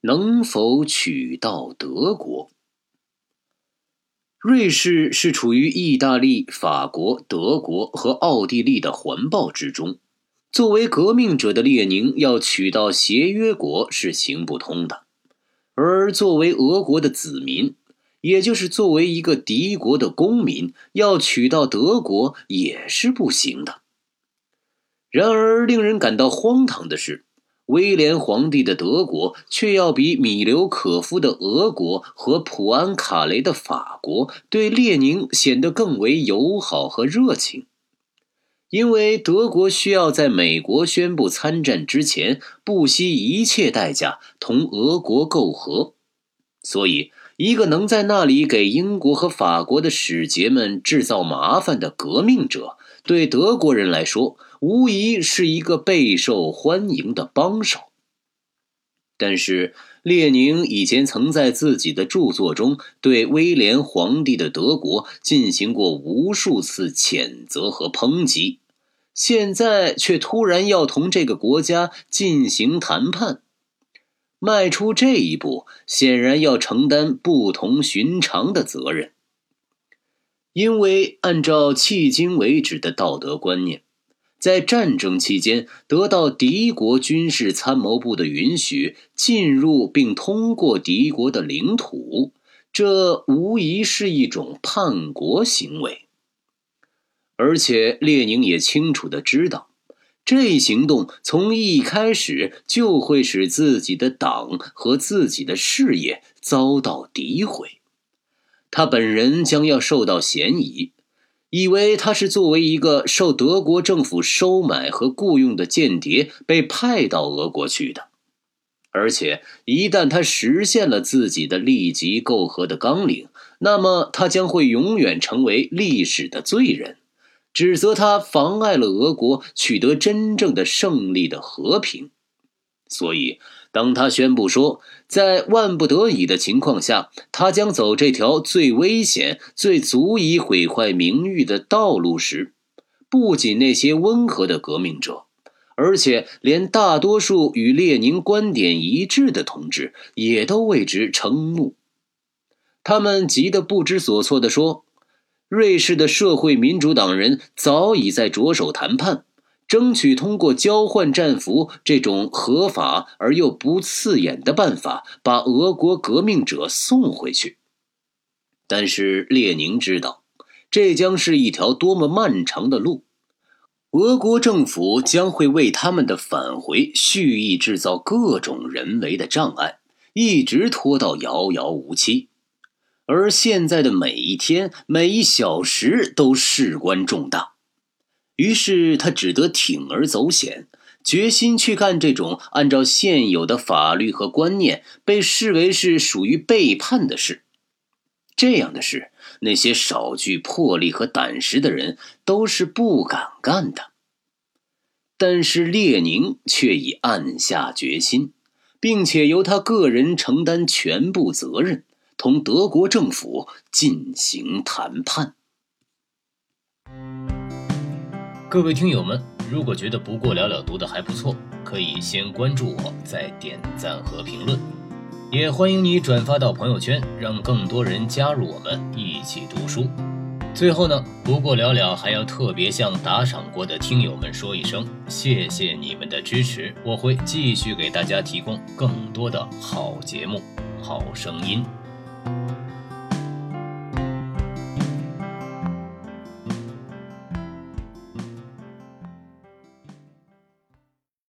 能否取到德国？瑞士是处于意大利、法国、德国和奥地利的环抱之中。作为革命者的列宁要取到协约国是行不通的，而作为俄国的子民，也就是作为一个敌国的公民，要取到德国也是不行的。然而，令人感到荒唐的是。威廉皇帝的德国却要比米留可夫的俄国和普安卡雷的法国对列宁显得更为友好和热情，因为德国需要在美国宣布参战之前不惜一切代价同俄国媾和，所以一个能在那里给英国和法国的使节们制造麻烦的革命者，对德国人来说。无疑是一个备受欢迎的帮手。但是，列宁以前曾在自己的著作中对威廉皇帝的德国进行过无数次谴责和抨击，现在却突然要同这个国家进行谈判，迈出这一步，显然要承担不同寻常的责任。因为按照迄今为止的道德观念。在战争期间得到敌国军事参谋部的允许进入并通过敌国的领土，这无疑是一种叛国行为。而且列宁也清楚的知道，这一行动从一开始就会使自己的党和自己的事业遭到诋毁，他本人将要受到嫌疑。以为他是作为一个受德国政府收买和雇佣的间谍被派到俄国去的，而且一旦他实现了自己的立即媾和的纲领，那么他将会永远成为历史的罪人，指责他妨碍了俄国取得真正的胜利的和平，所以。当他宣布说，在万不得已的情况下，他将走这条最危险、最足以毁坏名誉的道路时，不仅那些温和的革命者，而且连大多数与列宁观点一致的同志也都为之瞠目。他们急得不知所措地说：“瑞士的社会民主党人早已在着手谈判。”争取通过交换战俘这种合法而又不刺眼的办法，把俄国革命者送回去。但是列宁知道，这将是一条多么漫长的路，俄国政府将会为他们的返回蓄意制造各种人为的障碍，一直拖到遥遥无期。而现在的每一天、每一小时都事关重大。于是他只得铤而走险，决心去干这种按照现有的法律和观念被视为是属于背叛的事。这样的事，那些少具魄力和胆识的人都是不敢干的。但是列宁却已暗下决心，并且由他个人承担全部责任，同德国政府进行谈判。各位听友们，如果觉得不过了了读的还不错，可以先关注我，再点赞和评论，也欢迎你转发到朋友圈，让更多人加入我们一起读书。最后呢，不过了了还要特别向打赏过的听友们说一声，谢谢你们的支持，我会继续给大家提供更多的好节目、好声音。